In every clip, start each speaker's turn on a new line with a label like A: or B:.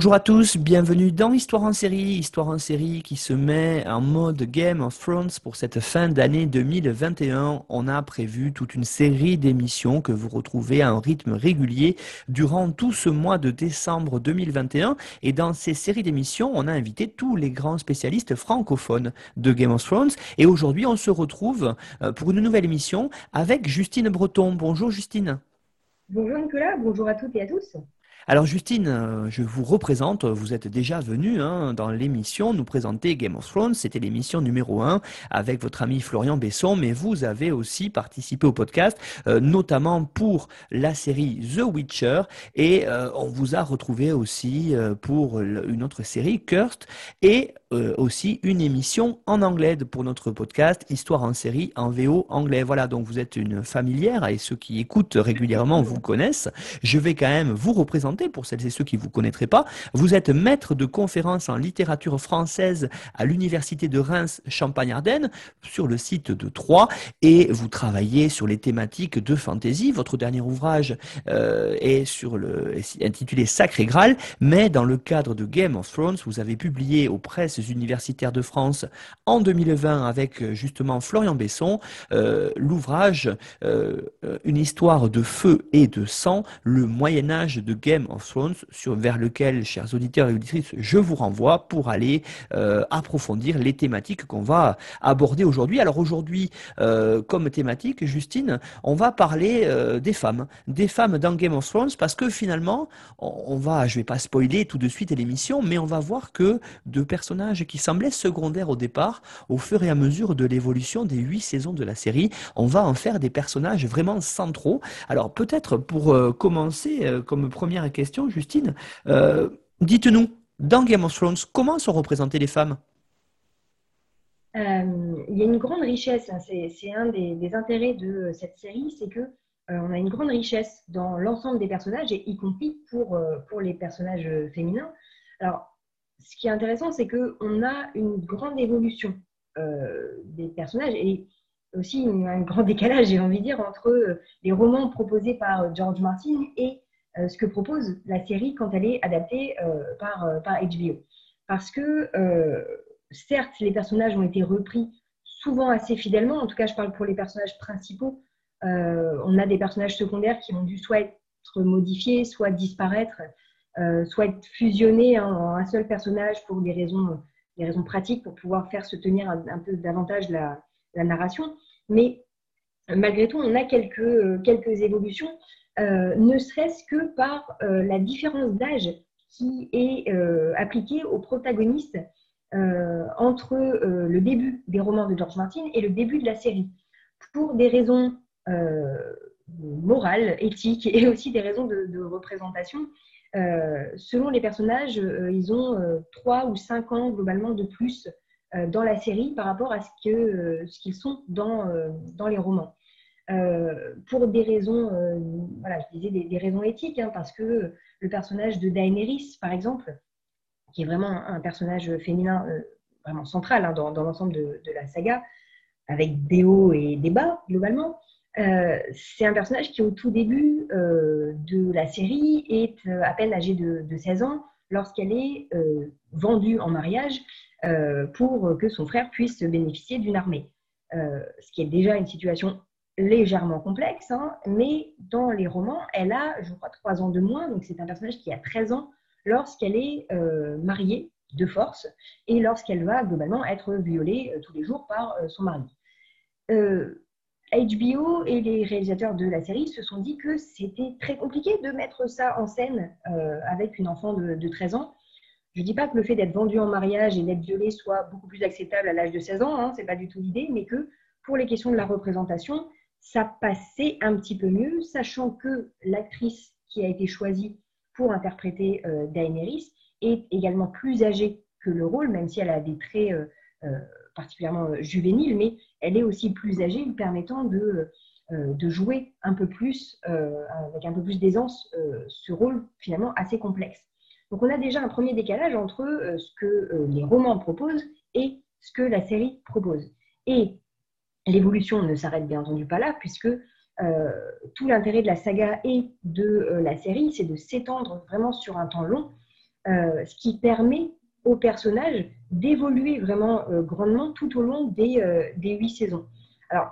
A: Bonjour à tous, bienvenue dans Histoire en série, Histoire en série qui se met en mode Game of Thrones pour cette fin d'année 2021. On a prévu toute une série d'émissions que vous retrouvez à un rythme régulier durant tout ce mois de décembre 2021. Et dans ces séries d'émissions, on a invité tous les grands spécialistes francophones de Game of Thrones. Et aujourd'hui, on se retrouve euh, pour une nouvelle émission avec Justine Breton. Bonjour Justine.
B: Bonjour Nicolas, bonjour à toutes et à tous.
A: Alors Justine, euh, je vous représente, vous êtes déjà venue hein, dans l'émission nous présenter Game of Thrones, c'était l'émission numéro 1 avec votre ami Florian Besson, mais vous avez aussi participé au podcast, euh, notamment pour la série The Witcher, et euh, on vous a retrouvé aussi pour une autre série, Cursed, et aussi une émission en anglais pour notre podcast, Histoire en série en VO anglais. Voilà, donc vous êtes une familière et ceux qui écoutent régulièrement vous connaissent. Je vais quand même vous représenter pour celles et ceux qui ne vous connaîtraient pas. Vous êtes maître de conférences en littérature française à l'université de Reims Champagne-Ardenne sur le site de Troyes et vous travaillez sur les thématiques de fantasy. Votre dernier ouvrage euh, est sur le intitulé Sacré Graal, mais dans le cadre de Game of Thrones, vous avez publié aux presses universitaires de France en 2020 avec euh, justement Florian Besson euh, l'ouvrage Une histoire de feu et de sang, le Moyen Âge de Game of Thrones, sur, vers lequel, chers auditeurs et auditrices, je vous renvoie pour aller euh, approfondir les thématiques qu'on va aborder aujourd'hui. Alors aujourd'hui, euh, comme thématique, Justine, on va parler euh, des femmes, des femmes dans Game of Thrones, parce que finalement, on, va, je vais pas spoiler tout de suite l'émission, mais on va voir que de personnages qui semblaient secondaires au départ, au fur et à mesure de l'évolution des huit saisons de la série, on va en faire des personnages vraiment centraux. Alors peut-être pour commencer, comme première question, Justine. Euh, dites-nous, dans Game of Thrones, comment sont représentées les femmes?
B: Euh, Il y a une grande richesse, hein. c'est un des, intérêts de cette série, c'est que euh, on a une grande richesse dans l'ensemble des personnages, et y compris pour, pour les personnages féminins. Alors, ce qui est intéressant, c'est qu'on a une grande évolution des personnages et aussi un grand décalage, j'ai envie de dire, entre les romans proposés par George Martin et euh, ce que propose la série quand elle est adaptée euh, euh, par HBO. Parce que, certes, les personnages ont été repris souvent assez fidèlement, en tout cas je parle pour les personnages principaux, on a des personnages secondaires qui ont dû soit être modifiés, soit disparaître, soit être fusionnés en un seul personnage pour des raisons des raisons pratiques pour pouvoir faire se tenir un, peu davantage la, narration. Mais malgré tout, on a quelques, quelques évolutions, ne serait-ce que par la différence d'âge qui est appliquée aux protagonistes entre le début des romans de George Martin et le début de la série. Pour des raisons morales, éthiques et aussi des raisons de, représentation. Euh, selon les personnages, euh, ils ont euh, trois ou cinq ans globalement de plus dans la série par rapport à ce qu'ils sont dans, dans les romans. pour des raisons, voilà, je disais des, raisons éthiques, hein, parce que le personnage de Daenerys, par exemple, qui est vraiment un personnage féminin vraiment central hein, dans, l'ensemble de, la saga, avec des hauts et des bas globalement, euh, c'est un personnage qui, au tout début euh, de la série, est euh, à peine âgée de, 16 ans lorsqu'elle est vendue en mariage pour que son frère puisse bénéficier d'une armée. ce qui est déjà une situation légèrement complexe, hein, mais dans les romans, elle a, je crois, 3 ans de moins, donc c'est un personnage qui a 13 ans lorsqu'elle est mariée de force et lorsqu'elle va globalement être violée tous les jours par son mari. HBO et les réalisateurs de la série se sont dit que c'était très compliqué de mettre ça en scène euh, avec une enfant de, 13 ans. Je ne dis pas que le fait d'être vendu en mariage et d'être violé soit beaucoup plus acceptable à l'âge de 16 ans, hein, ce n'est pas du tout l'idée, mais que pour les questions de la représentation, ça passait un petit peu mieux, sachant que l'actrice qui a été choisie pour interpréter euh, Daenerys est également plus âgée que le rôle, même si elle a des traits euh, particulièrement euh, juvénile, mais elle est aussi plus âgée, lui permettant de, euh, de jouer un peu plus, euh, avec un peu plus d'aisance, ce rôle finalement assez complexe. Donc on a déjà un premier décalage entre ce que les romans proposent et ce que la série propose. Et l'évolution ne s'arrête bien entendu pas là, puisque tout l'intérêt de la saga et de la série, c'est de s'étendre vraiment sur un temps long, ce qui permet aux personnages d'évoluer vraiment euh, grandement tout au long des, euh, des, huit saisons. Alors,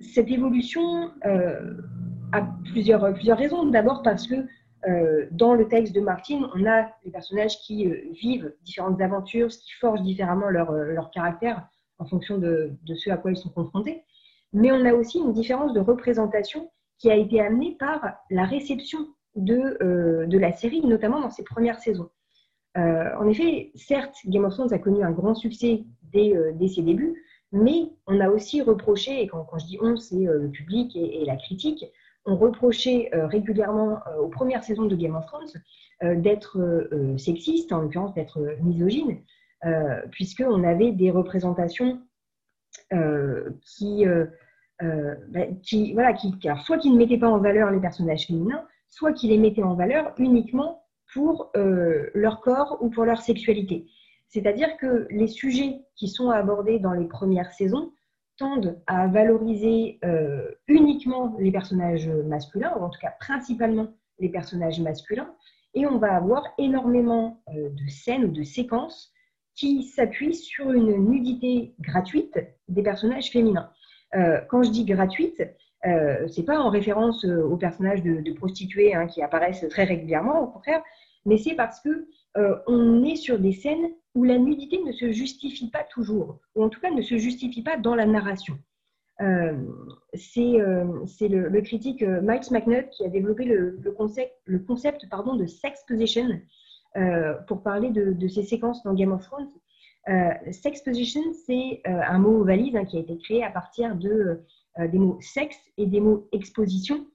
B: cette évolution euh, a plusieurs, raisons. D'abord parce que dans le texte de Martin, on a les personnages qui vivent différentes aventures, qui forge différemment leur, caractère en fonction de, ce à quoi ils sont confrontés. Mais on a aussi une différence de représentation qui a été amenée par la réception de la série, notamment dans ses premières saisons. Euh, en effet, certes, Game of Thrones a connu un grand succès dès, euh, ses débuts, mais on a aussi reproché, et quand, je dis on, c'est euh, le public et, la critique, on reprochait régulièrement aux premières saisons de Game of Thrones d'être sexiste, en l'occurrence d'être misogyne, puisqu'on avait des représentations qui, bah, qui, voilà, qui, soit qui ne mettaient pas en valeur les personnages féminins, soit qui les mettaient en valeur uniquement pour euh, leur corps ou pour leur sexualité. C'est-à-dire que les sujets qui sont abordés dans les premières saisons tendent à valoriser euh, uniquement les personnages masculins, ou en tout cas principalement les personnages masculins, et on va avoir énormément euh, de scènes ou de séquences qui s'appuient sur une nudité gratuite des personnages féminins. quand je dis gratuite, euh, c'est pas en référence aux personnages de, prostituées hein, qui apparaissent très régulièrement, au contraire, mais c'est parce que euh, on est sur des scènes où la nudité ne se justifie pas toujours, ou en tout cas ne se justifie pas dans la narration. Euh, c'est euh, le, critique Mike McNutt qui a développé le, concept, de sex position pour parler de, ces séquences dans Game of Thrones. sex position, c'est un mot valise hein, qui a été créé à partir de, des mots sexe et des mots exposition,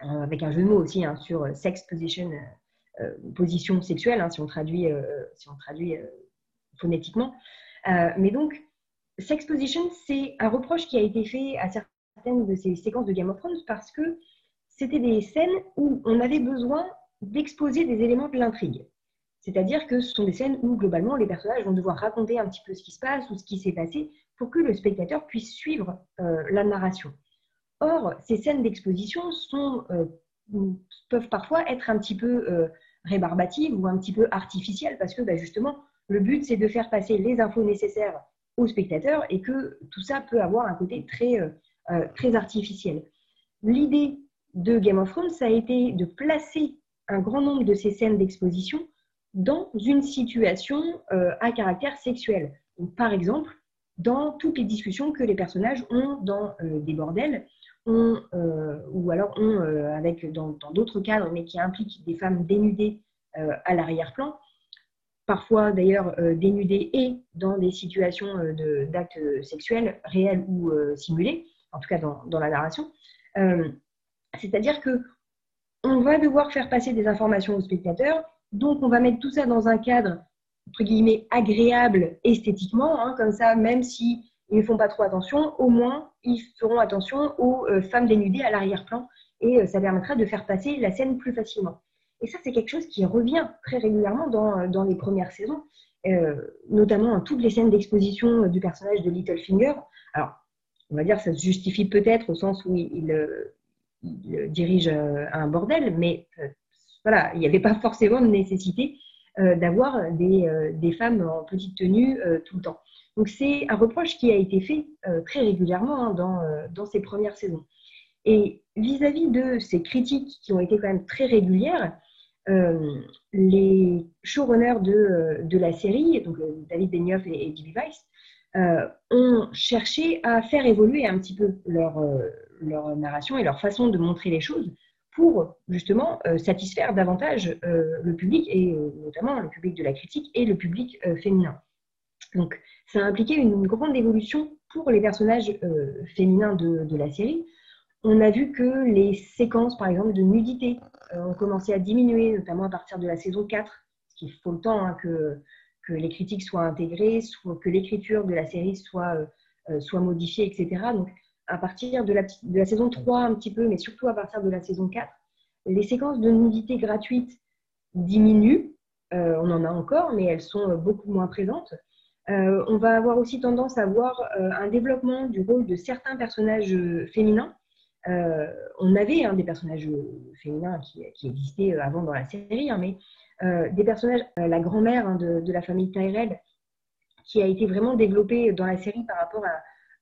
B: avec un jeu de mots aussi hein, sur sex position position sexuelle, hein, si on traduit, euh, si on traduit euh, phonétiquement. mais donc, sex position, c'est un reproche qui a été fait à certaines de ces séquences de Game of Thrones parce que c'était des scènes où on avait besoin d'exposer des éléments de l'intrigue. C'est-à-dire que ce sont des scènes où, globalement, les personnages vont devoir raconter un petit peu ce qui se passe ou ce qui s'est passé pour que le spectateur puisse suivre la narration. Or, ces scènes d'exposition sont peuvent parfois être un petit peu euh, rébarbatives ou un petit peu artificielles parce que bah, justement, le but, c'est de faire passer les infos nécessaires aux spectateurs et que tout ça peut avoir un côté très, euh, euh, très artificiel. L'idée de Game of Thrones, ça a été de placer un grand nombre de ces scènes d'exposition dans une situation à caractère sexuel. par exemple, dans toutes les discussions que les personnages ont dans des bordels, ou alors ont avec, dans d'autres cadres, mais qui impliquent des femmes dénudées à l'arrière-plan, parfois d'ailleurs dénudées et dans des situations d'actes sexuels réels ou simulés, en tout cas dans, la narration. C'est-à-dire que on va devoir faire passer des informations aux spectateurs, donc on va mettre tout ça dans un cadre entre guillemets agréable esthétiquement, hein, comme ça, même si ils ne font pas trop attention, au moins ils feront attention aux euh, femmes dénudées à l'arrière-plan et euh, ça permettra de faire passer la scène plus facilement. Et ça, c'est quelque chose qui revient très régulièrement dans, euh, dans les premières saisons, notamment dans toutes les scènes d'exposition du personnage de Littlefinger. Alors, on va dire ça se justifie peut-être au sens où il, dirige un bordel, mais voilà, il n'y avait pas forcément de nécessité d'avoir des, des, femmes en petite tenue tout le temps. Donc c'est un reproche qui a été fait euh, très régulièrement hein, dans, euh, dans, ces premières saisons. Et vis-à-vis de ces critiques qui ont été quand même très régulières, euh, les showrunners de, de, la série, donc David Benioff et, et Weiss, ont cherché à faire évoluer un petit peu leur, leur, narration et leur façon de montrer les choses pour justement satisfaire davantage le public, et notamment le public de la critique et le public féminin. Donc, ça a impliqué une grande évolution pour les personnages euh, féminins de, la série. On a vu que les séquences, par exemple, de nudité euh, ont commencé à diminuer, notamment à partir de la saison 4, ce qui faut le temps hein, que, les critiques soient intégrées, que l'écriture de la série soit, euh, soit modifiée, etc. Donc, à partir de la saison 3 un petit peu, mais surtout à partir de la saison 4, les séquences de nudité gratuite diminuent. on en a encore, mais elles sont beaucoup moins présentes. Euh, on va avoir aussi tendance à voir euh, un développement du rôle de certains personnages euh, féminins. on avait hein, des personnages féminins qui, existaient avant dans la série, hein, mais des personnages, la grand-mère hein, de, la famille Tyrell, qui a été vraiment développée dans la série par rapport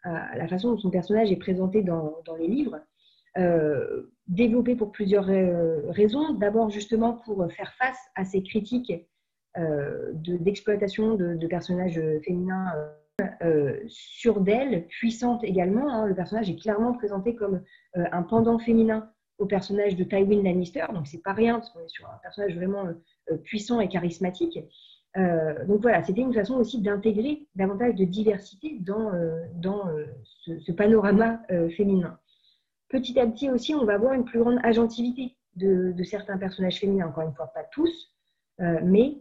B: à, la façon dont son personnage est présenté dans, les livres. développée pour plusieurs raisons. D'abord, justement, pour faire face à ces critiques d'exploitation de, personnages féminins euh, euh, sur d'elle, puissante également. Hein. Le personnage est clairement présenté comme un pendant féminin au personnage de Tywin Lannister, donc c'est pas rien parce qu'on est sur un personnage vraiment puissant et charismatique. donc voilà, c'était une façon aussi d'intégrer davantage de diversité dans, dans ce, panorama féminin. Petit à petit aussi, on va avoir une plus grande agentivité de, de certains personnages féminins, encore une fois, pas tous, mais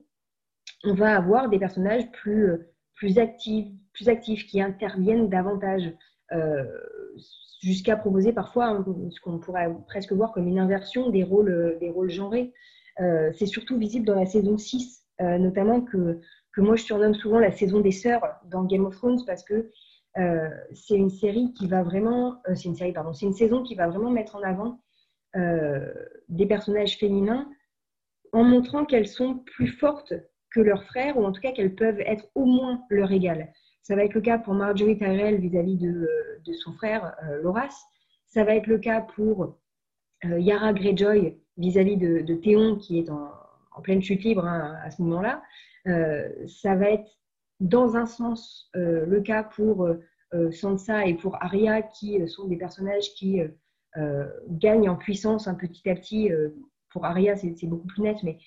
B: on va avoir des personnages plus, euh, plus, actifs, plus actifs, qui interviennent davantage, euh, jusqu'à proposer parfois ce qu'on pourrait presque voir comme une inversion des rôles, euh, des rôles genrés. c'est surtout visible dans la saison 6, notamment que, que moi je surnomme souvent la saison des sœurs dans Game of Thrones parce que c'est une série qui va vraiment, c'est une série pardon, c'est une saison qui va vraiment mettre en avant des personnages féminins en montrant qu'elles sont plus fortes que leurs frères, ou en tout cas qu'elles peuvent être au moins leur égale. Ça va être le cas pour Marjorie Tyrell vis-à-vis de, son frère euh, Loras. Ça va être le cas pour euh, Yara Greyjoy vis-à-vis de, Théon, qui est en, pleine chute libre hein, à ce moment-là. Euh, ça va être dans un sens le cas pour Sansa et pour Arya, qui sont des personnages qui gagnent en puissance un petit à petit. Pour Arya, c'est beaucoup plus net, mais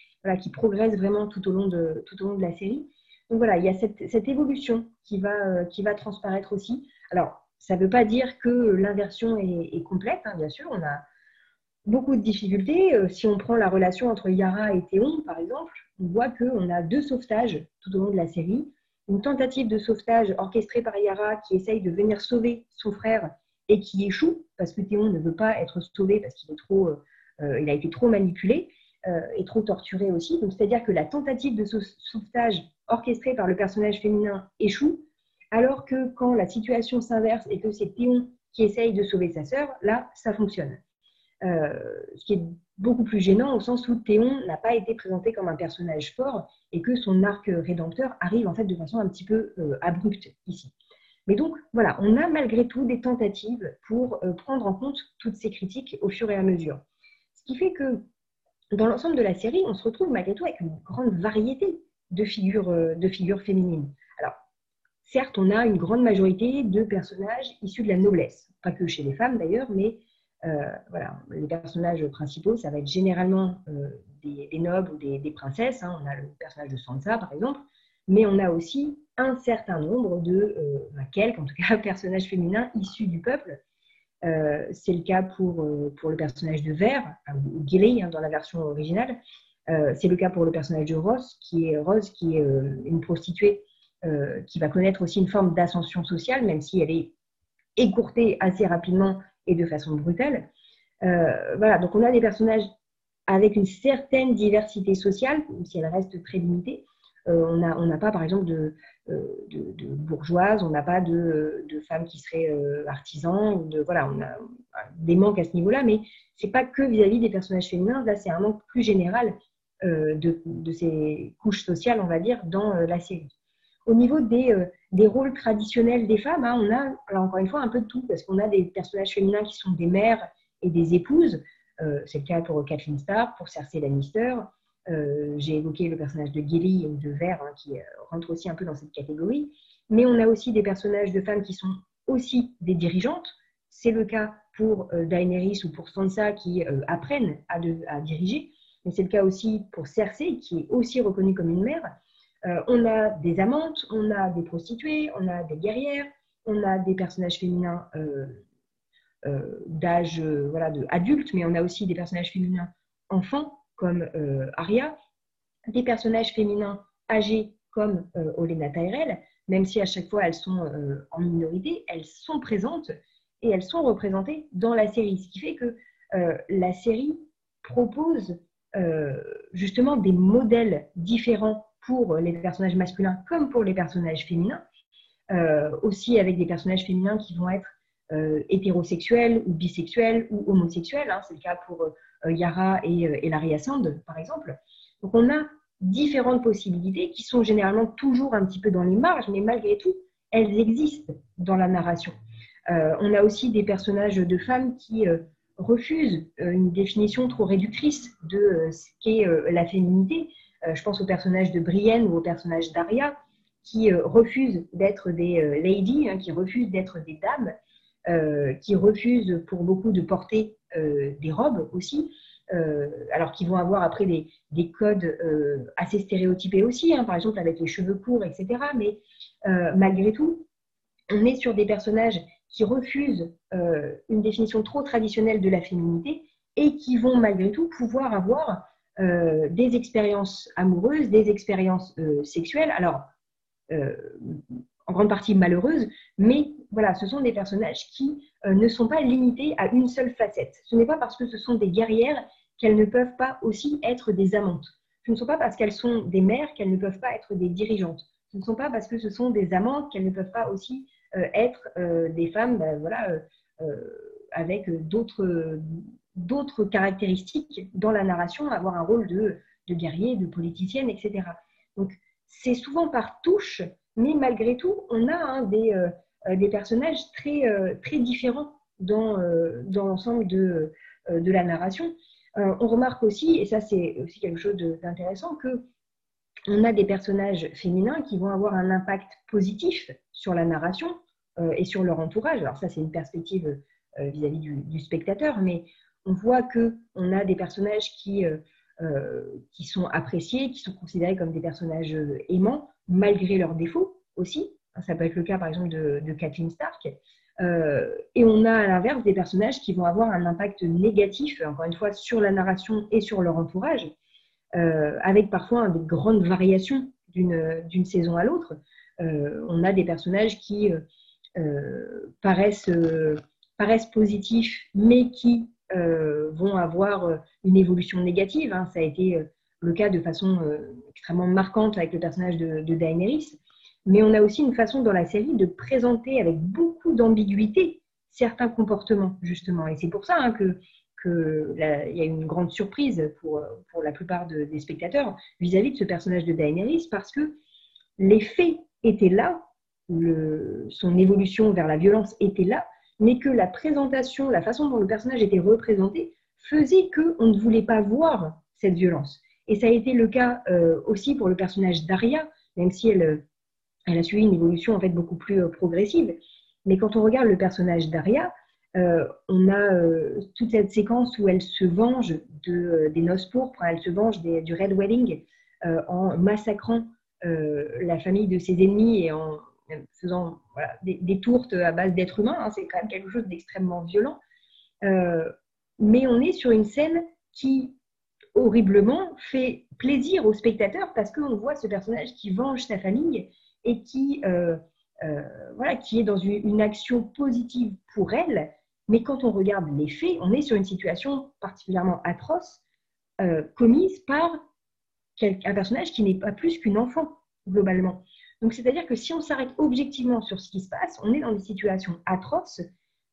B: qui progresse vraiment tout au long de, tout au long de la série. Donc voilà, il y a cette, cette évolution qui va, euh, qui va transparaître aussi. Alors, ça ne veut pas dire que l'inversion est, complète, hein, bien sûr, on a beaucoup de difficultés. Euh, si on prend la relation entre Yara et Théon, par exemple, on voit qu'on a deux sauvetages tout au long de la série. Une tentative de sauvetage orchestrée par Yara qui essaye de venir sauver son frère et qui échoue parce que Théon ne veut pas être sauvé parce qu'il est trop, euh, il a été trop manipulé. Euh, est trop torturée aussi. Donc, c'est-à-dire que la tentative de sauvetage orchestrée par le personnage féminin échoue, alors que quand la situation s'inverse et que c'est Théon qui essaye de sauver sa sœur, là, ça fonctionne. Euh, ce qui est beaucoup plus gênant au sens où Théon n'a pas été présenté comme un personnage fort et que son arc rédempteur arrive en fait de façon un petit peu euh, abrupte ici. Mais donc voilà, on a malgré tout des tentatives pour prendre en compte toutes ces critiques au fur et à mesure. Ce qui fait que dans l'ensemble de la série, on se retrouve malgré tout avec une grande variété de figures, de figures féminines. Alors, certes, on a une grande majorité de personnages issus de la noblesse, pas que chez les femmes d'ailleurs, mais voilà, les personnages principaux, ça va être généralement des, nobles ou des, princesses. Hein. On a le personnage de Sansa, par exemple, mais on a aussi un certain nombre de, euh, quelques en tout cas, personnages féminins issus du peuple. Euh, c'est le cas pour, euh, pour le personnage de Vert, ou Gilly hein, dans la version originale. c'est le cas pour le personnage de Rose, qui est, Rose, qui est une prostituée qui va connaître aussi une forme d'ascension sociale, même si elle est écourtée assez rapidement et de façon brutale. voilà, donc on a des personnages avec une certaine diversité sociale, même si elle reste très limitée, euh, on n'a pas, par exemple, de, euh, bourgeoises, on n'a pas de, femmes qui seraient euh, artisans. De, voilà, on a des manques à ce niveau-là, mais ce n'est pas que vis-à-vis des personnages féminins. Là, c'est un manque plus général de, ces couches sociales, on va dire, dans la série. Au niveau des, rôles traditionnels des femmes, hein, on a, encore une fois, un peu de tout, parce qu'on a des personnages féminins qui sont des mères et des épouses. c'est le cas pour Kathleen Starr, pour Cersei Lannister. Euh, j'ai évoqué le personnage de Gilly ou de Vert hein, qui euh, rentre aussi un peu dans cette catégorie. Mais on a aussi des personnages de femmes qui sont aussi des dirigeantes. C'est le cas pour euh, Daenerys ou pour Sansa qui apprennent à, diriger. Mais c'est le cas aussi pour Cersei qui est aussi reconnue comme une mère. on a des amantes, on a des prostituées, on a des guerrières, on a des personnages féminins d'âge voilà, adulte, mais on a aussi des personnages féminins enfants comme euh, Arya, des personnages féminins âgés comme euh, Olena Tyrell, même si à chaque fois elles sont euh, en minorité, elles sont présentes et elles sont représentées dans la série. Ce qui fait que la série propose justement des modèles différents pour les personnages masculins comme pour les personnages féminins, aussi avec des personnages féminins qui vont être hétérosexuels ou bisexuels ou homosexuels. Hein. C'est le cas pour euh, Yara et, euh, et Larry Sand, par exemple. Donc on a différentes possibilités qui sont généralement toujours un petit peu dans les marges, mais malgré tout, elles existent dans la narration. Euh, on a aussi des personnages de femmes qui refusent une définition trop réductrice de ce qu'est la féminité. je pense au personnage de Brienne ou au personnage d'Aria, qui refusent d'être des ladies, hein, qui refusent d'être des dames, qui refusent pour beaucoup de porter euh, des robes aussi, euh, alors qu'ils vont avoir après des, des codes euh, assez stéréotypés aussi, hein, par exemple avec les cheveux courts, etc. Mais malgré tout, on est sur des personnages qui refusent une définition trop traditionnelle de la féminité et qui vont malgré tout pouvoir avoir des expériences amoureuses, des expériences sexuelles. Alors, en grande partie malheureuses, mais voilà, ce sont des personnages qui euh, ne sont pas limités à une seule facette. Ce n'est pas parce que ce sont des guerrières qu'elles ne peuvent pas aussi être des amantes. Ce ne sont pas parce qu'elles sont des mères qu'elles ne peuvent pas être des dirigeantes. Ce ne sont pas parce que ce sont des amantes qu'elles ne peuvent pas aussi euh, être euh, des femmes ben, voilà, avec d'autres d'autres caractéristiques dans la narration, avoir un rôle de, de guerrier, de politicienne, etc. Donc, c'est souvent par touche mais malgré tout, on a hein, des, des, personnages très, euh, très différents dans, dans l'ensemble de, de, la narration. on remarque aussi, et ça c'est aussi quelque chose d'intéressant, que on a des personnages féminins qui vont avoir un impact positif sur la narration et sur leur entourage. Alors ça, c'est une perspective vis-à-vis du, spectateur, mais on voit que on a des personnages qui euh, qui sont appréciés, qui sont considérés comme des personnages euh, aimants, malgré leurs défauts aussi. Ça peut être le cas, par exemple, de, Kathleen Stark. Euh, et on a à l'inverse des personnages qui vont avoir un impact négatif, encore une fois, sur la narration et sur leur entourage, avec parfois des grandes variations d'une saison à l'autre. on a des personnages qui paraissent, positifs, mais qui euh, vont avoir euh, une évolution négative. Hein. Ça a été euh, le cas de façon extrêmement marquante avec le personnage de, Daenerys. Mais on a aussi une façon dans la série de présenter avec beaucoup d'ambiguïté certains comportements, justement. Et c'est pour ça hein, que qu'il y a une grande surprise pour, pour la plupart des spectateurs vis-à-vis de ce personnage de Daenerys, parce que les faits étaient là, son évolution vers la violence était là, mais que la présentation, la façon dont le personnage était représenté, faisait qu'on ne voulait pas voir cette violence. Et ça a été le cas aussi pour le personnage d'Aria, même si elle, elle a suivi une évolution en fait beaucoup plus progressive. Mais quand on regarde le personnage d'Aria, euh, on a euh, toute cette séquence où elle se venge de, euh, des noces pourpres, elle se venge du Red Wedding en massacrant la famille de ses ennemis et en faisant des, tourtes à base d'êtres humains. Hein, c'est quand même quelque chose d'extrêmement violent. mais on est sur une scène qui, horriblement, fait plaisir aux spectateurs parce qu'on voit ce personnage qui venge sa famille et qui, voilà, qui est dans une action positive pour elle mais quand on regarde les faits, on est sur une situation particulièrement atroce, euh, commise par un personnage qui n'est pas plus qu'une enfant, globalement. Donc, c'est-à-dire que si on s'arrête objectivement sur ce qui se passe, on est dans des situations atroces,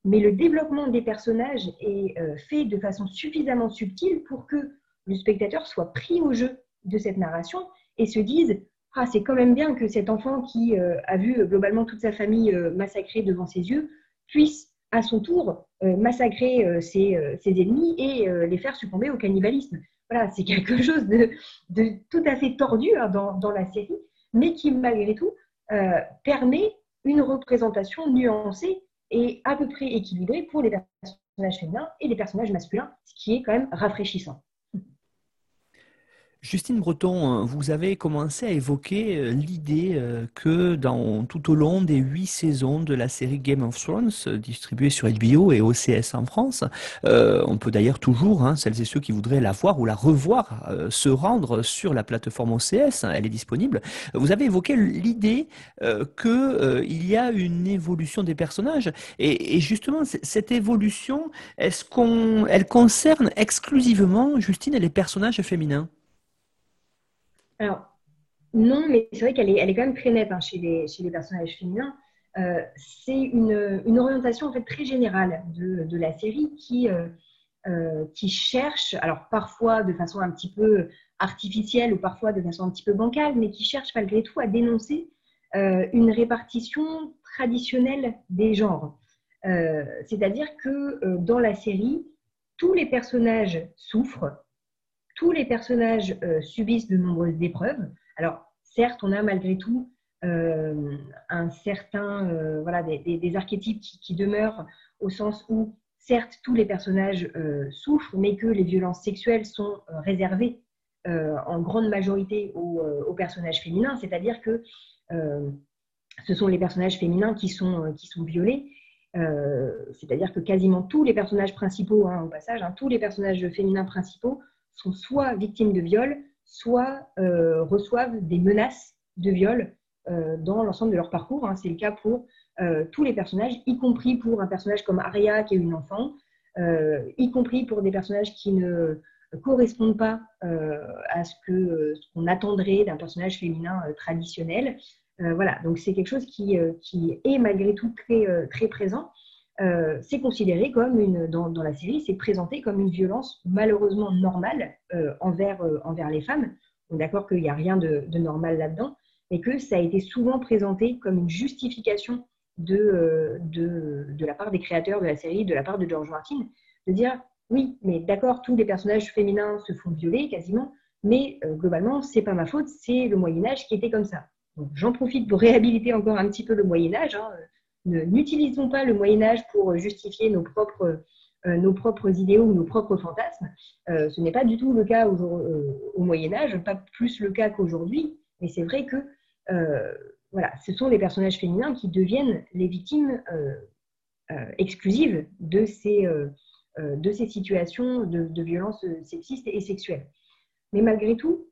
B: mais le développement des personnages est euh, fait de façon suffisamment subtile pour que le spectateur soit pris au jeu de cette narration et se dise Ah, c'est quand même bien que cet enfant qui euh, a vu globalement toute sa famille massacrée devant ses yeux puisse à son tour euh, massacrer euh, ses, euh, ennemis et les faire succomber au cannibalisme. Voilà, c'est quelque chose de, tout à fait tordu hein, dans, la série, mais qui malgré tout permet une représentation nuancée et à peu près équilibrée pour les personnages féminins et les personnages masculins, ce qui est quand même rafraîchissant.
A: Justine Breton, vous avez commencé à évoquer euh, l'idée euh, que dans, tout au long des huit saisons de la série Game of Thrones, euh, distribuée sur HBO et OCS en France, on peut d'ailleurs toujours, hein, celles et ceux qui voudraient la voir ou la revoir, se rendre sur la plateforme OCS, hein, elle est disponible. Vous avez évoqué l'idée qu'il y a une évolution des personnages et, et justement cette évolution, est-ce qu'on, elle concerne exclusivement, Justine, les personnages féminins?
B: Alors, non, mais c'est vrai qu'elle est, elle est quand même très nette hein, chez, les, chez les personnages féminins. Euh, c'est une, une, orientation en fait très générale de, la série qui, euh, euh, qui cherche, alors parfois de façon un petit peu artificielle ou parfois de façon un petit peu bancale, mais qui cherche malgré tout à dénoncer une répartition traditionnelle des genres. C'est-à-dire que dans la série, tous les personnages souffrent, tous les personnages euh, subissent de nombreuses épreuves. Alors, certes, on a malgré tout euh, un certain, euh, voilà, des, archétypes qui, demeurent au sens où, certes, tous les personnages souffrent, mais que les violences sexuelles sont réservées en grande majorité aux, personnages féminins, c'est-à-dire que ce sont les personnages féminins qui sont, qui sont violés. c'est-à-dire que quasiment tous les personnages principaux, hein, au passage, hein, tous les personnages féminins principaux sont soit victimes de viol, soit euh, reçoivent des menaces de viol euh, dans l'ensemble de leur parcours. Hein. C'est le cas pour euh, tous les personnages, y compris pour un personnage comme Arya qui est une enfant, y compris pour des personnages qui ne correspondent pas à ce que qu'on attendrait d'un personnage féminin traditionnel. voilà, donc c'est quelque chose qui, qui, est malgré tout très, très présent. Euh, c'est considéré comme une, dans, la série, c'est présenté comme une violence malheureusement normale euh, envers, euh, envers les femmes. On est d'accord qu'il n'y a rien de, normal là-dedans, mais que ça a été souvent présenté comme une justification de, de, de, la part des créateurs de la série, de la part de George Martin, de dire oui, mais d'accord, tous les personnages féminins se font violer quasiment, mais globalement, c'est pas ma faute, c'est le Moyen Âge qui était comme ça. J'en profite pour réhabiliter encore un petit peu le Moyen Âge. Hein n'utilisons pas le Moyen Âge pour justifier nos propres, euh, idéaux ou nos propres fantasmes. Euh, ce n'est pas du tout le cas au, euh, au, Moyen Âge, pas plus le cas qu'aujourd'hui, mais c'est vrai que voilà, ce sont les personnages féminins qui deviennent les victimes exclusives de ces, situations de violences sexistes et sexuelles. Mais malgré tout,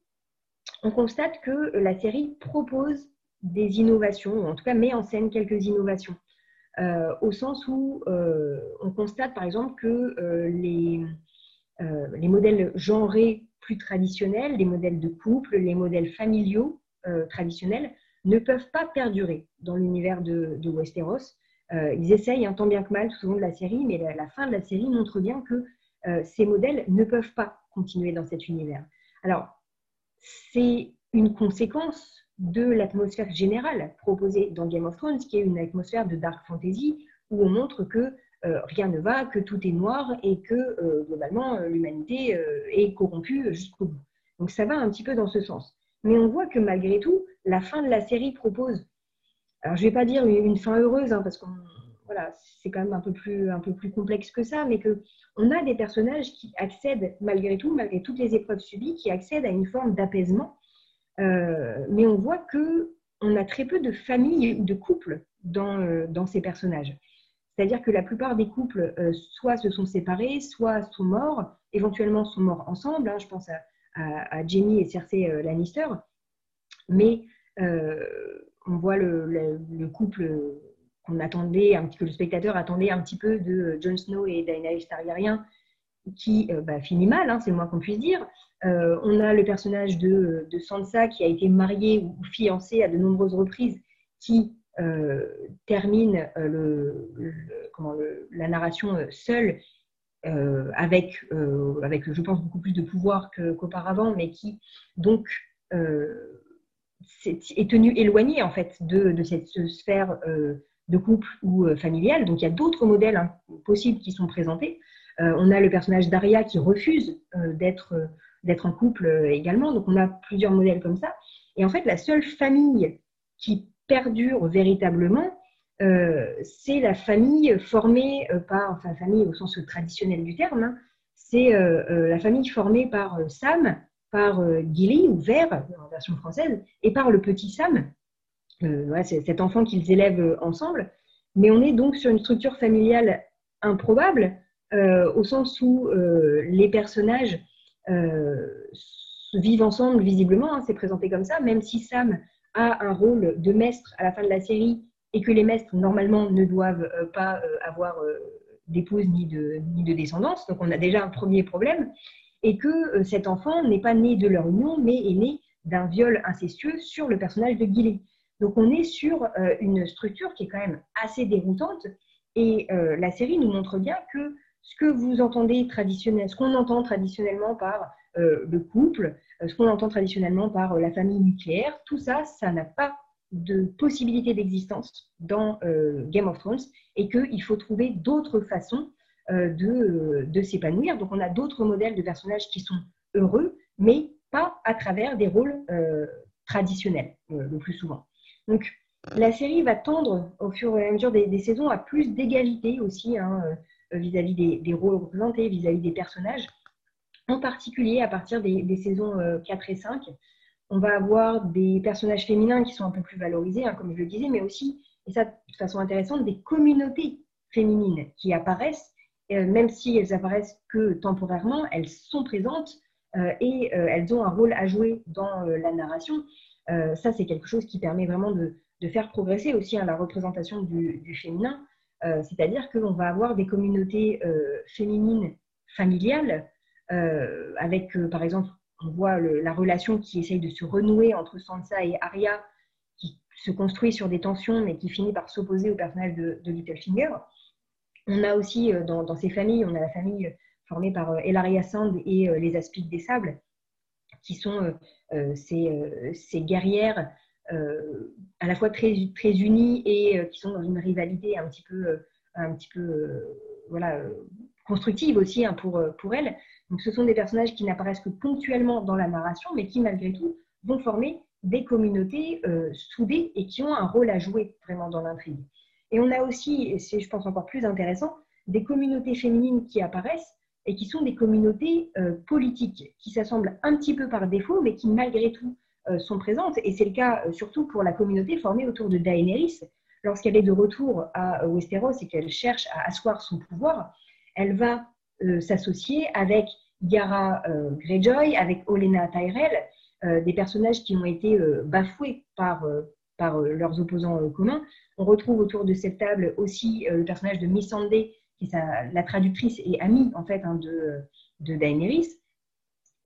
B: on constate que la série propose des innovations, ou en tout cas met en scène quelques innovations. Euh, au sens où euh, on constate par exemple que euh, les, les modèles genrés plus traditionnels, les modèles de couple, les modèles familiaux traditionnels ne peuvent pas perdurer dans l'univers de, Westeros. ils essayent un tant bien que mal tout au long de la série, mais la fin de la série montre bien que ces modèles ne peuvent pas continuer dans cet univers. Alors, c'est une conséquence de l'atmosphère générale proposée dans Game of Thrones, qui est une atmosphère de dark fantasy, où on montre que rien ne va, que tout est noir et que globalement l'humanité est corrompue jusqu'au bout. Donc ça va un petit peu dans ce sens. Mais on voit que malgré tout, la fin de la série propose, alors je ne vais pas dire une fin heureuse, hein, parce que voilà, c'est quand même un peu, plus, un peu plus complexe que ça, mais qu'on a des personnages qui accèdent, malgré tout, malgré toutes les épreuves subies, qui accèdent à une forme d'apaisement. Euh, mais on voit qu'on a très peu de familles ou de couples dans, euh, dans ces personnages. C'est-à-dire que la plupart des couples, euh, soit se sont séparés, soit sont morts, éventuellement sont morts ensemble. Hein, je pense à, à, Jamie et Cersei Lannister. Mais on voit le, couple qu'on attendait, que le spectateur attendait un petit peu de Jon Snow et Daenerys Targaryen, qui euh, bah, finit mal, hein, c'est le moins qu'on puisse dire. on a le personnage de, Sansa qui a été mariée ou fiancée à de nombreuses reprises, qui termine le, comment, la narration seule euh, avec, euh, je pense, beaucoup plus de pouvoir qu'auparavant, mais qui donc euh, est, tenu éloigné en fait de, de cette sphère de couple ou familiale. Donc il y a d'autres modèles hein, possibles qui sont présentés. On a le personnage d'Aria qui refuse d'être d'être en couple également. Donc on a plusieurs modèles comme ça. Et en fait, la seule famille qui perdure véritablement, euh, c'est la famille formée euh, par, enfin famille au sens traditionnel du terme, hein. c'est euh, la famille formée par Sam, par Gilly ou Vert en version française, et par le petit Sam, c'est cet enfant qu'ils élèvent ensemble. Mais on est donc sur une structure familiale improbable, au sens où les personnages vivent ensemble visiblement, hein, c'est présenté comme ça, même si Sam a un rôle de maître à la fin de la série et que les maîtres, normalement, ne doivent euh, pas euh, avoir euh, d'épouse ni de, ni de descendance. Donc, on a déjà un premier problème. Et que cet enfant n'est pas né de leur union, mais est né d'un viol incestueux sur le personnage de Gilly. Donc, on est sur une structure qui est quand même assez déroutante. Et la série nous montre bien que ce que vous entendez traditionnellement, ce qu'on entend traditionnellement par le couple, ce qu'on entend traditionnellement par la famille nucléaire, tout ça, ça n'a pas de possibilités d'existence dans euh, Game of Thrones et qu'il faut trouver d'autres façons euh, de, s'épanouir. Donc on a d'autres modèles de personnages qui sont heureux, mais pas à travers des rôles euh, traditionnels le plus souvent. Donc la série va tendre au fur et à mesure des, saisons à plus d'égalité aussi hein, vis-à-vis des, rôles représentés, vis-à-vis des personnages, en particulier à partir des, saisons 4 et 5 on va avoir des personnages féminins qui sont un peu plus valorisés, hein, comme je le disais, mais aussi, et ça de façon intéressante, des communautés féminines qui apparaissent, euh, même si elles apparaissent que temporairement, elles sont présentes euh, et euh, elles ont un rôle à jouer dans la narration. ça, c'est quelque chose qui permet vraiment de, faire progresser aussi hein, la représentation du féminin, c'est-à-dire qu'on va avoir des communautés féminines familiales, avec par exemple on voit la relation qui essaye de se renouer entre Sansa et Arya, qui se construit sur des tensions, mais qui finit par s'opposer au personnage de, Littlefinger. On a aussi euh, dans, ces familles, on a la famille formée par euh, Elaria Sand et euh, les Aspides des Sables, qui sont ces, guerrières à la fois très, très unies et qui sont dans une rivalité un petit peu, un petit peu voilà, constructive aussi hein, pour, pour elles. Donc, ce sont des personnages qui n'apparaissent que ponctuellement dans la narration, mais qui, malgré tout, vont former des communautés euh, soudées et qui ont un rôle à jouer vraiment dans l'intrigue. Et on a aussi, et c'est, je pense, encore plus intéressant, des communautés féminines qui apparaissent et qui sont des communautés euh, politiques, qui s'assemblent un petit peu par défaut, mais qui, malgré tout, euh, sont présentes. Et c'est le cas surtout pour la communauté formée autour de Daenerys. Lorsqu'elle est de retour à Westeros et qu'elle cherche à asseoir son pouvoir, elle va euh, s'associer avec Yara euh, Greyjoy, avec Olena Tyrell, euh, des personnages qui ont été bafoués par, par leurs opposants communs. On retrouve autour de cette table aussi le personnage de Missandei, qui est la traductrice et amie en fait hein, de, de Daenerys.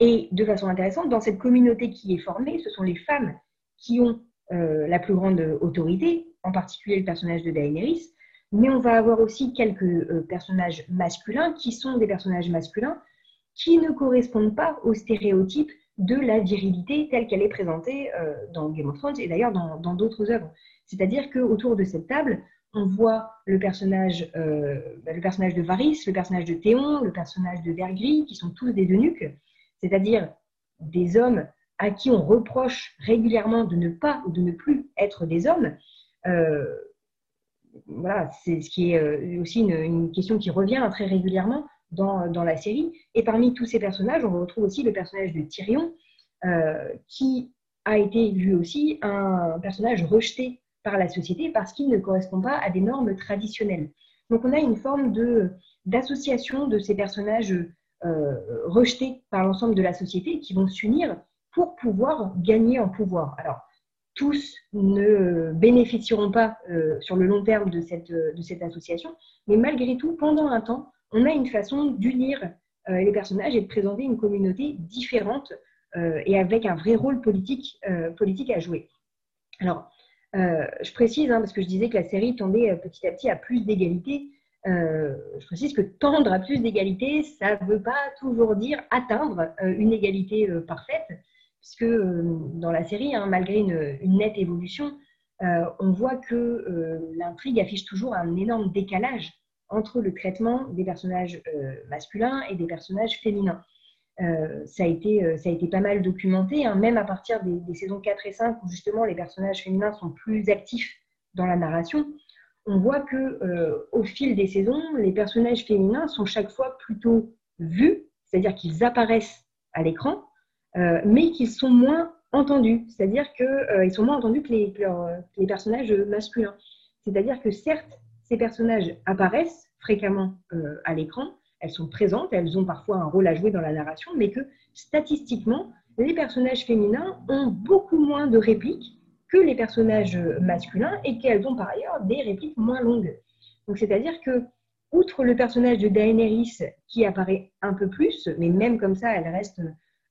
B: Et de façon intéressante, dans cette communauté qui est formée, ce sont les femmes qui ont la plus grande autorité, en particulier le personnage de Daenerys, mais on va avoir aussi quelques euh, personnages masculins qui sont des personnages masculins qui ne correspondent pas aux stéréotypes de la virilité telle qu'elle est présentée euh, dans Game of Thrones et d'ailleurs dans d'autres œuvres. C'est-à-dire qu'autour de cette table, on voit le personnage, bah, le personnage de Varys, le personnage de Théon, le personnage de Vergris, qui sont tous des eunuques, c'est-à-dire des hommes à qui on reproche régulièrement de ne pas ou de ne plus être des hommes. voilà, c'est ce qui est aussi une, question qui revient très régulièrement dans, dans, la série. Et parmi tous ces personnages, on retrouve aussi le personnage de Tyrion, qui a été lui aussi un personnage rejeté par la société parce qu'il ne correspond pas à des normes traditionnelles. Donc on a une forme d'association de ces personnages euh, rejetés par l'ensemble de la société qui vont s'unir pour pouvoir gagner en pouvoir. Alors tous ne bénéficieront pas euh, sur le long terme de cette, association, mais malgré tout, pendant un temps, on a une façon d'unir euh, les personnages et de présenter une communauté différente et avec un vrai rôle politique, à jouer. Alors, euh, je précise, hein, parce que je disais que la série tendait euh, petit à petit à plus d'égalité. Euh, je précise que tendre à plus d'égalité, ça ne veut pas toujours dire atteindre une égalité parfaite, puisque dans la série, hein, malgré une, nette évolution, on voit que l'intrigue affiche toujours un énorme décalage entre le traitement des personnages masculins et des personnages féminins. Euh, ça, a été, euh, ça a été pas mal documenté, hein, même à partir des, saisons 4 et 5, où justement les personnages féminins sont plus actifs dans la narration. On voit que euh, au fil des saisons, les personnages féminins sont chaque fois plutôt vus, c'est-à-dire qu'ils apparaissent à l'écran, mais qu'ils sont moins entendus, c'est-à-dire qu'ils sont moins entendus que les personnages masculins. C'est-à-dire que certes, ces personnages apparaissent fréquemment à l'écran, elles sont présentes, elles ont parfois un rôle à jouer dans la narration, mais que statistiquement, les personnages féminins ont beaucoup moins de répliques que les personnages masculins et qu'elles ont par ailleurs des répliques moins longues. Donc c'est-à-dire que, outre le personnage de Daenerys qui apparaît un peu plus, mais même comme ça, elle reste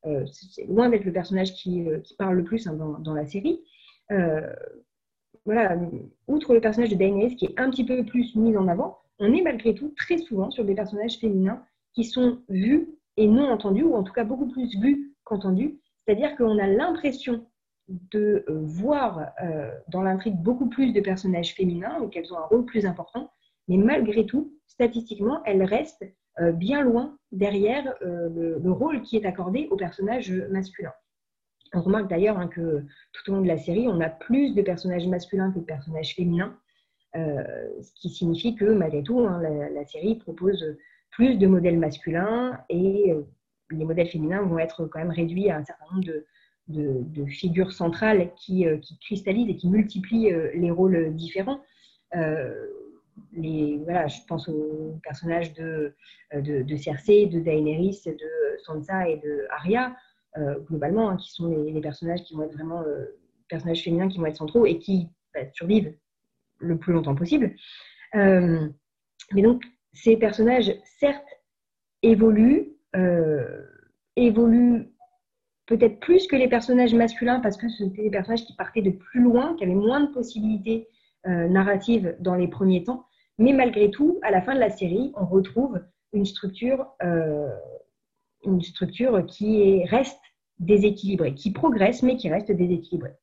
B: euh, loin d'être le personnage qui, euh, parle le plus hein, dans, la série. Euh, voilà, outre le personnage de Daenerys qui est un petit peu plus mis en avant, on est malgré tout très souvent sur des personnages féminins qui sont vus et non entendus, ou en tout cas beaucoup plus vus qu'entendus. C'est-à-dire qu'on a l'impression de euh, voir euh, dans l'intrigue beaucoup plus de personnages féminins, ou qu'elles ont un rôle plus important, mais malgré tout, statistiquement, elles restent euh, bien loin derrière le, rôle qui est accordé aux personnages masculins. On remarque d'ailleurs hein, que tout au long de la série, on a plus de personnages masculins que de personnages féminins. Ce qui signifie que malgré tout, hein, la, série propose plus de modèles masculins et les modèles féminins vont être quand même réduits à un certain nombre de, figures centrales qui, euh, cristallisent et qui multiplient les rôles différents. Voilà, je pense aux personnages de, de, Cersei, de Daenerys, de Sansa et de Arya, globalement, hein, qui sont les, personnages qui vont vraiment personnages féminins qui vont être centraux et qui bah, survivent le plus longtemps possible. Euh, mais donc, ces personnages, certes, évoluent, euh, évoluent peut-être plus que les personnages masculins parce que c'était des personnages qui partaient de plus loin, qui avaient moins de possibilités euh, narratives dans les premiers temps. Mais malgré tout, à la fin de la série, on retrouve une structure, une structure qui reste déséquilibrée, qui progresse mais qui reste déséquilibrée.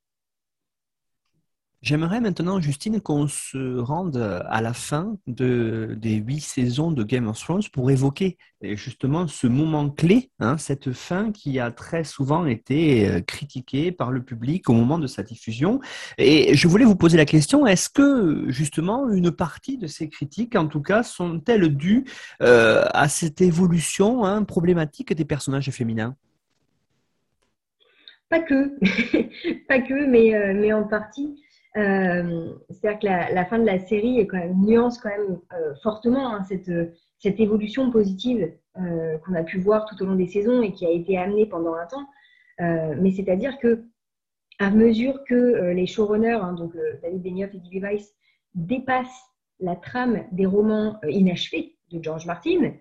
A: J'aimerais maintenant, Justine, qu'on se rende à la fin de, des huit saisons de Game of Thrones pour évoquer justement ce moment clé, hein, cette fin qui a très souvent été euh, critiquée par le public au moment de sa diffusion. Et je voulais vous poser la question, est-ce que justement une partie de ces critiques, en tout cas, sont-elles dues euh, à cette évolution hein, problématique des personnages féminins?
B: Pas que, pas que, mais, euh, mais en partie. Euh, c'est-à-dire que la, fin de la série est quand même, nuance quand même euh, fortement hein, cette, cette, évolution positive euh, qu'on a pu voir tout au long des saisons et qui a été amenée pendant un temps. mais c'est-à-dire que à mesure que les showrunners, hein, donc David Benioff et D.B. Weiss, dépassent la trame des romans inachevés de George Martin,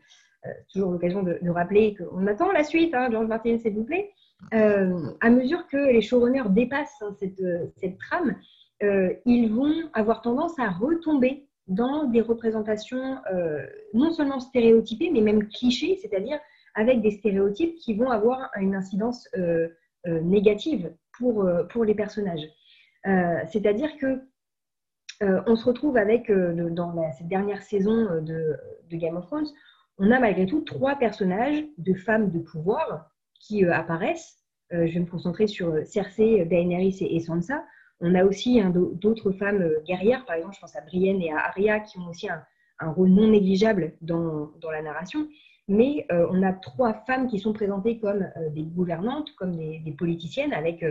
B: toujours l'occasion de, rappeler qu'on attend la suite, hein, George Martin, s'il vous plaît. à mesure que les showrunners dépassent cette, cette, trame, euh, ils vont avoir tendance à retomber dans des représentations euh, non seulement stéréotypées, mais même clichés, c'est-à-dire avec des stéréotypes qui vont avoir une incidence euh, négative pour, pour les personnages. c'est-à-dire que on se retrouve avec, dans cette dernière saison de, Game of Thrones, on a malgré tout trois personnages de femmes de pouvoir qui apparaissent. je vais me concentrer sur Cersei, Daenerys et, Sansa. On a aussi d'autres femmes guerrières, par exemple, je pense à Brienne et à Arya, qui ont aussi un, rôle non négligeable dans, la narration. Mais on a trois femmes qui sont présentées comme des gouvernantes, comme des, politiciennes, avec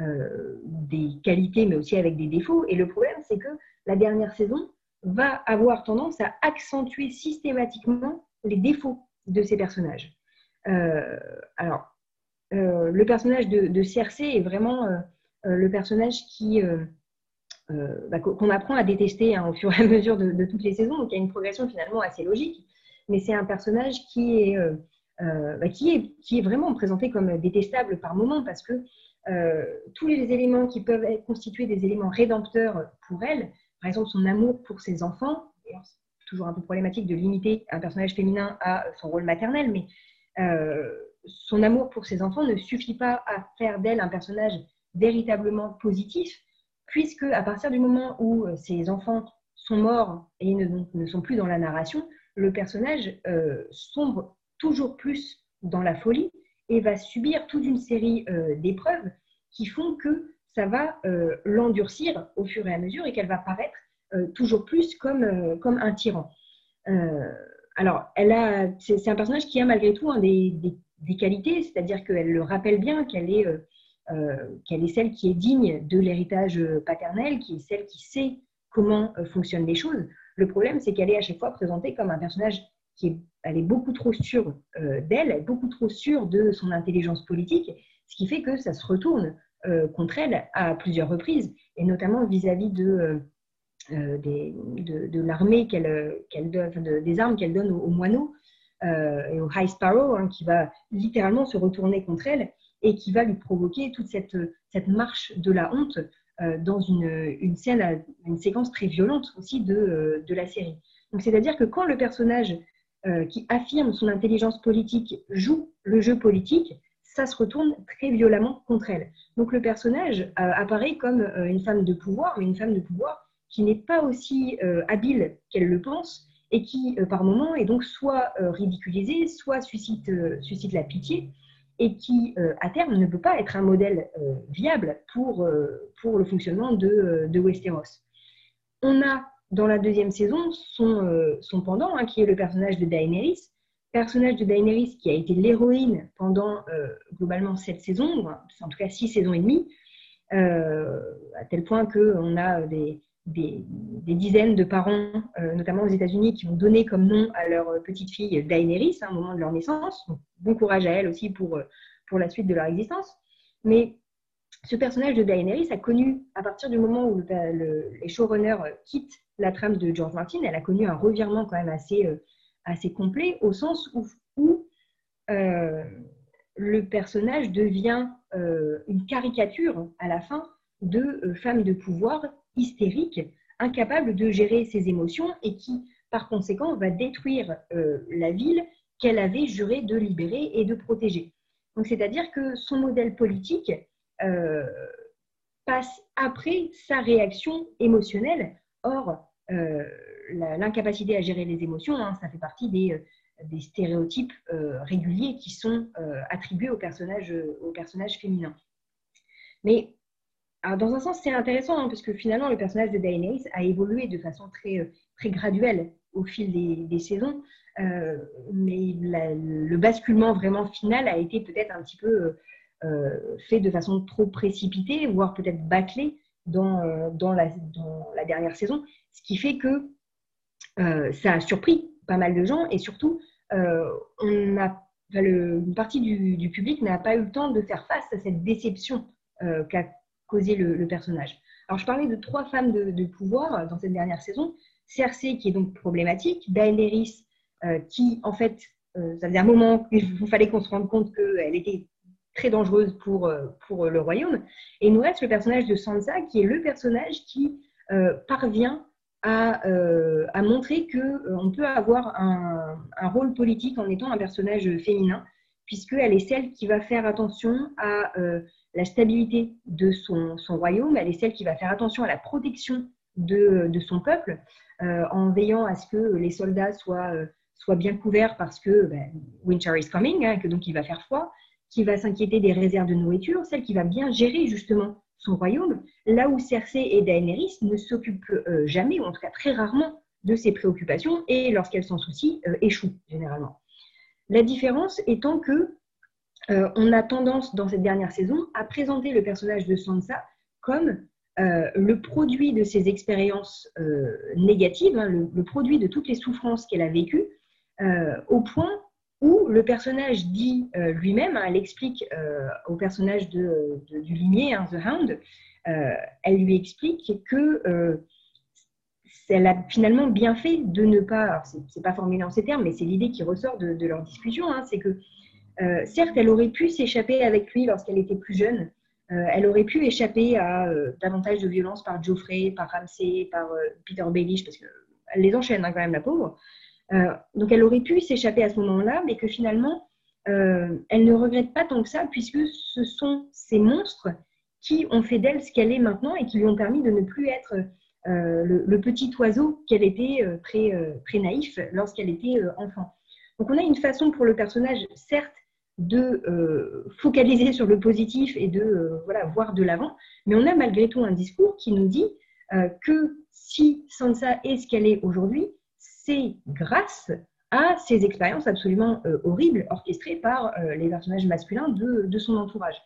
B: euh, des qualités, mais aussi avec des défauts. Et le problème, c'est que la dernière saison va avoir tendance à accentuer systématiquement les défauts de ces personnages. Euh, alors, euh, le personnage de, de, est vraiment le personnage qui bah, qu'on apprend à détester hein, au fur et à mesure de, toutes les saisons, donc il y a une progression finalement assez logique, mais c'est un personnage qui est, bah, qui, est, qui est vraiment présenté comme détestable par moments parce que euh, tous les éléments qui peuvent être constitués des éléments rédempteurs pour elle, par exemple son amour pour ses enfants, c'est toujours un peu problématique de limiter un personnage féminin à son rôle maternel, mais euh, son amour pour ses enfants ne suffit pas à faire d'elle un personnage véritablement positif, puisque à partir du moment où euh, ses enfants sont morts et ne, ne sont plus dans la narration, le personnage sombre toujours plus dans la folie et va subir toute une série euh, d'épreuves qui font que ça va euh, l'endurcir au fur et à mesure et qu'elle va paraître euh, toujours plus comme, comme un tyran. alors, elle a, c'est, un personnage qui a malgré tout des, des, qualités, c'est-à-dire qu'elle le rappelle bien qu'elle est, qu'elle est celle qui est digne de l'héritage paternel, qui est celle qui sait comment fonctionnent les choses. Le problème, c'est qu'elle est à chaque fois présentée comme un personnage qui est elle est beaucoup trop sûre euh, d'elle, beaucoup trop sûre de son intelligence politique, ce qui fait que ça se retourne euh, contre elle à plusieurs reprises, et notamment vis-à-vis de, euh, l'armée des armes qu'elle donne aux, moineaux et au High Sparrow, hein, qui va littéralement se retourner contre elle et qui va lui provoquer toute cette, cette marche de la honte dans une, une, scène, une séquence très violente aussi de, de la série. Donc, c'est-à-dire que quand le personnage euh, qui affirme son intelligence politique joue le jeu politique, ça se retourne très violemment contre elle. Donc le personnage euh, apparaît comme euh, une femme de pouvoir, mais une femme de pouvoir qui n'est pas aussi habile qu'elle le pense et qui, par moments, est donc soit ridiculisée, soit suscite, suscite la pitié, et qui, à terme, ne peut pas être un modèle viable pour, pour le fonctionnement de, de Westeros. On a dans la deuxième saison, son, euh, son pendant, hein, qui est le personnage de Daenerys. Personnage de Daenerys qui a été l'héroïne pendant euh, globalement sept saisons, en tout cas six saisons et demie, euh, à tel point qu'on a des, des, dizaines de parents, notamment aux États-Unis, qui ont donné comme nom à leur petite fille Daenerys hein, au moment de leur naissance. bon courage à elle aussi pour, pour la suite de leur existence. Mais ce personnage de Daenerys a connu, à partir du moment où les showrunners quittent la trame de George Martin, elle a connu un revirement quand même assez, euh, assez complet, au sens où, euh, le personnage devient euh, une caricature à la fin de femme de pouvoir hystérique, incapable de gérer ses émotions et qui, par conséquent, va détruire la ville qu'elle avait juré de libérer et de protéger. Donc, c'est-à-dire que son modèle politique passe après sa réaction émotionnelle Or, euh, l'incapacité à gérer les émotions, hein, ça fait partie des, euh, stéréotypes euh, réguliers qui sont attribués aux personnages, aux personnages féminins. Mais dans un sens, c'est intéressant, hein, parce que finalement, le personnage de Daenerys a évolué de façon très, très graduelle au fil des, saisons. mais le basculement vraiment final a été peut-être un petit peu fait de façon trop précipitée, voire peut-être bâclée dans, euh, dans, la, dernière saison, ce qui fait que euh, ça a surpris pas mal de gens et surtout, euh, on a, une partie du, public n'a pas eu le temps de faire face à cette déception qu'a causé le, personnage. Alors, je parlais de trois femmes de, pouvoir dans cette dernière saison. Cersei, qui est donc problématique, Daenerys, qui, en fait, ça faisait un moment qu'il fallait qu'on se rende compte qu'elle était très dangereuse pour, euh, pour le royaume. Et il nous reste le personnage de Sansa, qui est le personnage qui euh, parvient à, euh, à montrer qu'on peut avoir un, un, rôle politique en étant un personnage féminin, puisqu'elle est celle qui va faire attention à la stabilité de son, royaume, elle est celle qui va faire attention à la protection de, son peuple, en veillant à ce que les soldats soient, soient bien couverts parce que ben, winter is coming, hein, que donc il va faire froid, qui va s'inquiéter des réserves de nourriture, celle qui va bien gérer justement son royaume, là où Cersei et Daenerys ne s'occupent jamais, ou en tout cas très rarement, de ses préoccupations et lorsqu'elles s'en soucient, échouent généralement. La différence étant que euh, on a tendance dans cette dernière saison à présenter le personnage de Sansa comme euh, le produit de ses expériences euh, négatives, hein, le, produit de toutes les souffrances qu'elle a vécues, au point où le personnage dit lui-même, hein, elle explique au personnage de, du limier, hein, The Hound, elle lui explique que elle a finalement bien fait de ne pas, c'est pas formulé en ces termes, mais c'est l'idée qui ressort de, leur discussion, c'est que euh, certes, elle aurait pu s'échapper avec lui lorsqu'elle était plus jeune. Euh, elle aurait pu échapper à euh, davantage de violence par Geoffrey, par Ramsay, par Peter Baelish, parce qu'elle les enchaîne hein, quand même, la pauvre. donc elle aurait pu s'échapper à ce moment-là, mais que finalement, elle ne regrette pas tant que ça, puisque ce sont ces monstres qui ont fait d'elle ce qu'elle est maintenant et qui lui ont permis de ne plus être le, petit oiseau qu'elle était très, très naïf lorsqu'elle était enfant. Donc on a une façon pour le personnage, certes, de euh, focaliser sur le positif et de euh, voilà, voir de l'avant, mais on a malgré tout un discours qui nous dit euh, que si Sansa est ce qu'elle est aujourd'hui, c'est grâce à ces expériences absolument horribles orchestrées par les personnages masculins de, son entourage.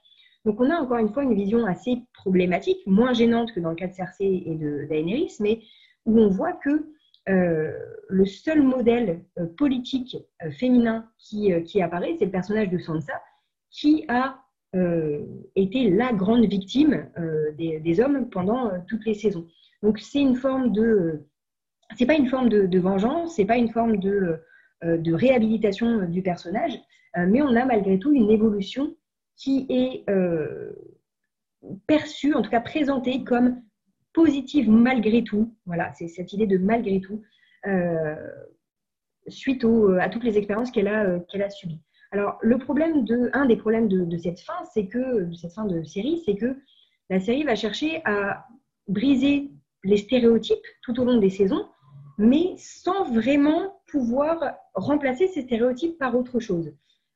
B: Donc on a encore une fois une vision assez problématique, moins gênante que dans le cas de Cersei et de Daenerys, mais où on voit que euh, le seul modèle euh, politique euh, féminin qui, apparaît, c'est le personnage de Sansa, qui a été la grande victime des, hommes pendant toutes les saisons. Donc c'est une forme de, c'est pas une forme de, vengeance, c'est pas une forme de, de réhabilitation du personnage, mais on a malgré tout une évolution qui est perçue, en tout cas présentée comme positive malgré tout. Voilà, c'est cette idée de malgré tout, euh, suite à toutes les expériences qu'elle a, euh, subies. Alors, le problème de, un des problèmes de cette fin de série, c'est que la série va chercher à briser les stéréotypes tout au long des saisons, mais sans vraiment pouvoir remplacer ces stéréotypes par autre chose.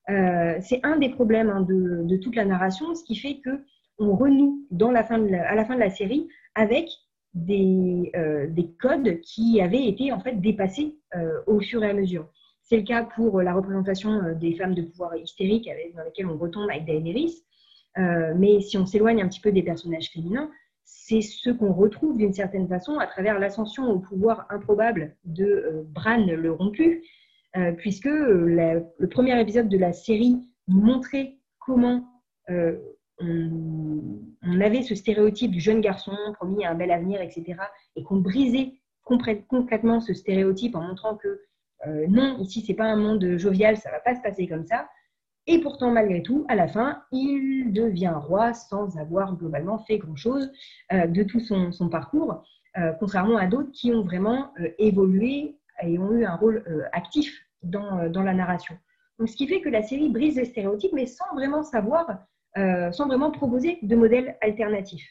B: Euh, c'est un des problèmes hein, de, toute la narration, ce qui fait que on renoue à la fin de la série avec des, euh, des, codes qui avaient été en fait dépassés euh, au fur et à mesure. C'est le cas pour la représentation des femmes de pouvoir hystériques dans lesquelles on retombe avec Daenerys. mais si on s'éloigne un petit peu des personnages féminins, c'est ce qu'on retrouve d'une certaine façon à travers l'ascension au pouvoir improbable de Bran le rompu, puisque le premier épisode de la série montrait comment on, avait ce stéréotype du jeune garçon promis à un bel avenir, etc. Et qu'on brisait concrètement ce stéréotype en montrant que euh, non, ici, c'est pas un monde jovial, ça va pas se passer comme ça. Et pourtant, malgré tout, à la fin, il devient roi sans avoir globalement fait grand-chose euh, de tout son, parcours, euh, contrairement à d'autres qui ont vraiment évolué et ont eu un rôle actif dans, dans, la narration. Donc, ce qui fait que la série brise les stéréotypes, mais sans vraiment savoir euh, sans vraiment proposer de modèles alternatifs.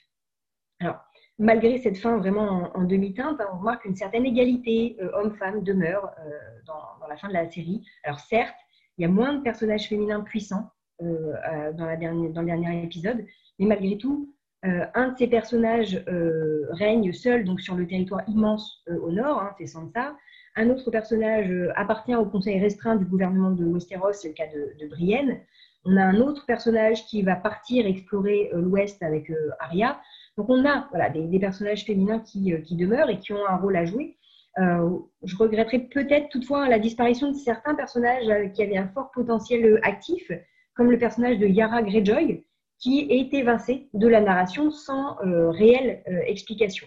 B: Alors, malgré cette fin vraiment en, demi-teinte, hein, on remarque qu'une certaine égalité euh, homme-femme demeure euh, dans, la fin de la série. Alors certes, il y a moins de personnages féminins puissants dans, la dernière, dans le dernier épisode, mais malgré tout, un de ces personnages règne seul donc sur le territoire immense au nord, hein, c'est Sansa. Un autre personnage appartient au conseil restreint du gouvernement de Westeros, c'est le cas de, Brienne. On a un autre personnage qui va partir explorer euh, l'Ouest avec euh, Arya. Donc on a des, personnages féminins qui, euh, qui, demeurent et qui ont un rôle à jouer. je regretterais peut-être toutefois la disparition de certains personnages qui avaient un fort potentiel actif, comme le personnage de Yara Greyjoy, qui est évincé de la narration sans réelle explication.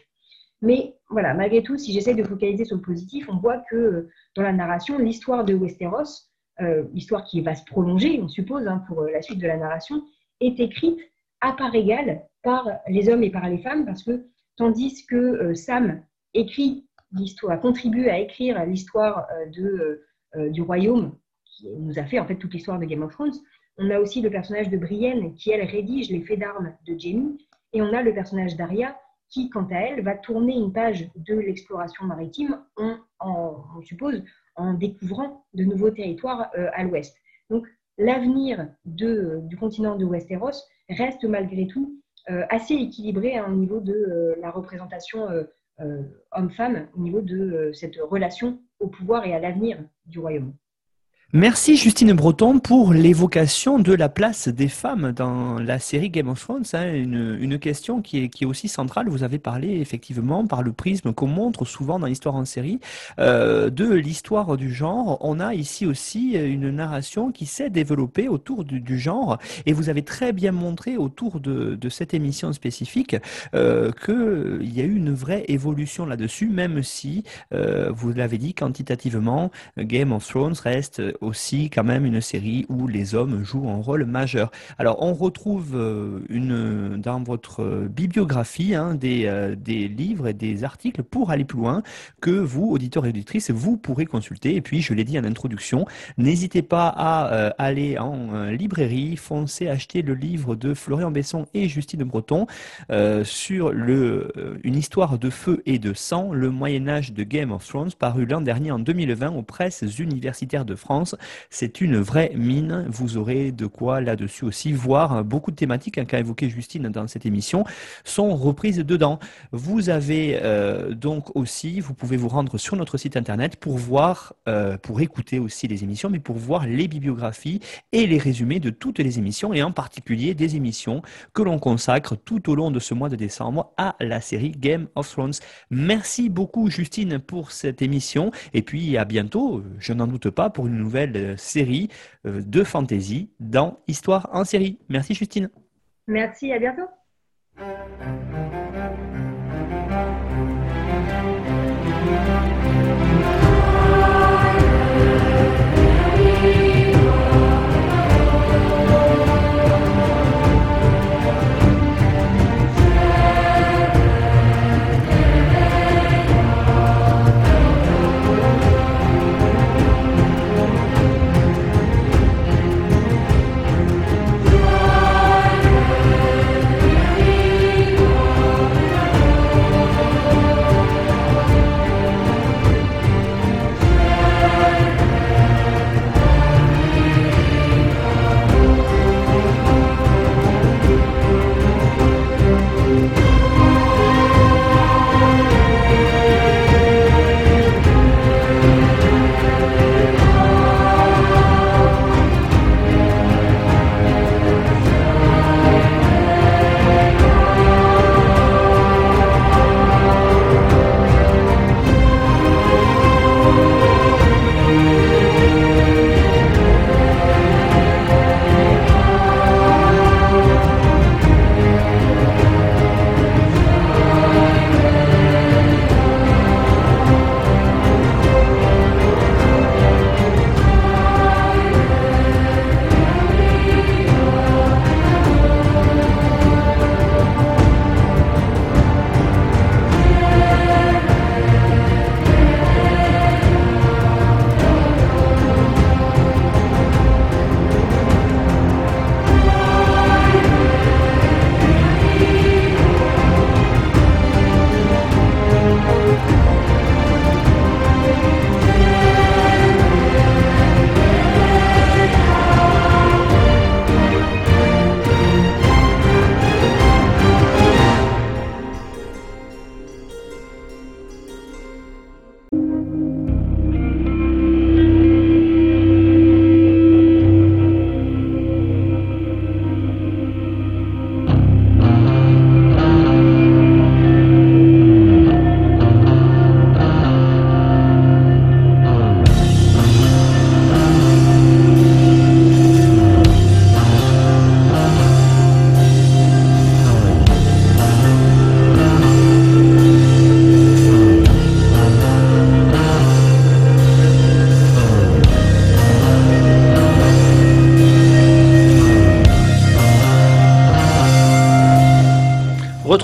B: Mais voilà, malgré tout, si j'essaie de focaliser sur le positif, on voit que dans la narration, l'histoire de Westeros euh, histoire qui va se prolonger, on suppose, hein, pour euh, la suite de la narration, est écrite à part égale par les hommes et par les femmes, parce que tandis que euh, Sam écrit l'histoire, contribue à écrire l'histoire du royaume, qui nous a fait en fait toute l'histoire de Game of Thrones, on a aussi le personnage de Brienne qui, elle, rédige les faits d'armes de Jamie, et on a le personnage d'Aria qui, quant à elle, va tourner une page de l'exploration maritime, on, on, suppose, en découvrant de nouveaux territoires euh, à l'ouest. Donc, l'avenir du continent de Westeros reste malgré tout euh, assez équilibré hein, au niveau de euh, la représentation homme-femme, au niveau de cette relation au pouvoir et à l'avenir du royaume.
A: Merci Justine Breton pour l'évocation de la place des femmes dans la série Game of Thrones. Hein, une, une, question qui est, qui est, aussi centrale. Vous avez parlé effectivement par le prisme qu'on montre souvent dans l'histoire en série euh, de l'histoire du genre. On a ici aussi une narration qui s'est développée autour du, du, genre et vous avez très bien montré autour de, de cette émission spécifique euh, qu'il y a eu une vraie évolution là-dessus, même si, euh, vous l'avez dit, quantitativement, Game of Thrones reste aussi quand même une série où les hommes jouent un rôle majeur. Alors on retrouve euh, une, dans votre bibliographie hein, des, euh, des livres et des articles pour aller plus loin que vous, auditeurs et auditrices, vous pourrez consulter. Et puis je l'ai dit en introduction, n'hésitez pas à euh, aller en librairie, foncez acheter le livre de Florian Besson et Justine Breton sur le, une histoire de feu et de sang, le Moyen Âge de Game of Thrones, paru l'an dernier en 2020 aux presses universitaires de France. C'est une vraie mine. Vous aurez de quoi là-dessus aussi voir beaucoup de thématiques hein, qu'a évoqué Justine dans cette émission sont reprises dedans. Vous avez euh, donc aussi, vous pouvez vous rendre sur notre site internet pour voir, euh, pour écouter aussi les émissions, mais pour voir les bibliographies et les résumés de toutes les émissions et en particulier des émissions que l'on consacre tout au long de ce mois de décembre à la série Game of Thrones. Merci beaucoup Justine pour cette émission et puis à bientôt, je n'en doute pas, pour une nouvelle euh, série euh, de fantasy dans Histoire en série. Merci Justine.
B: Merci, à bientôt.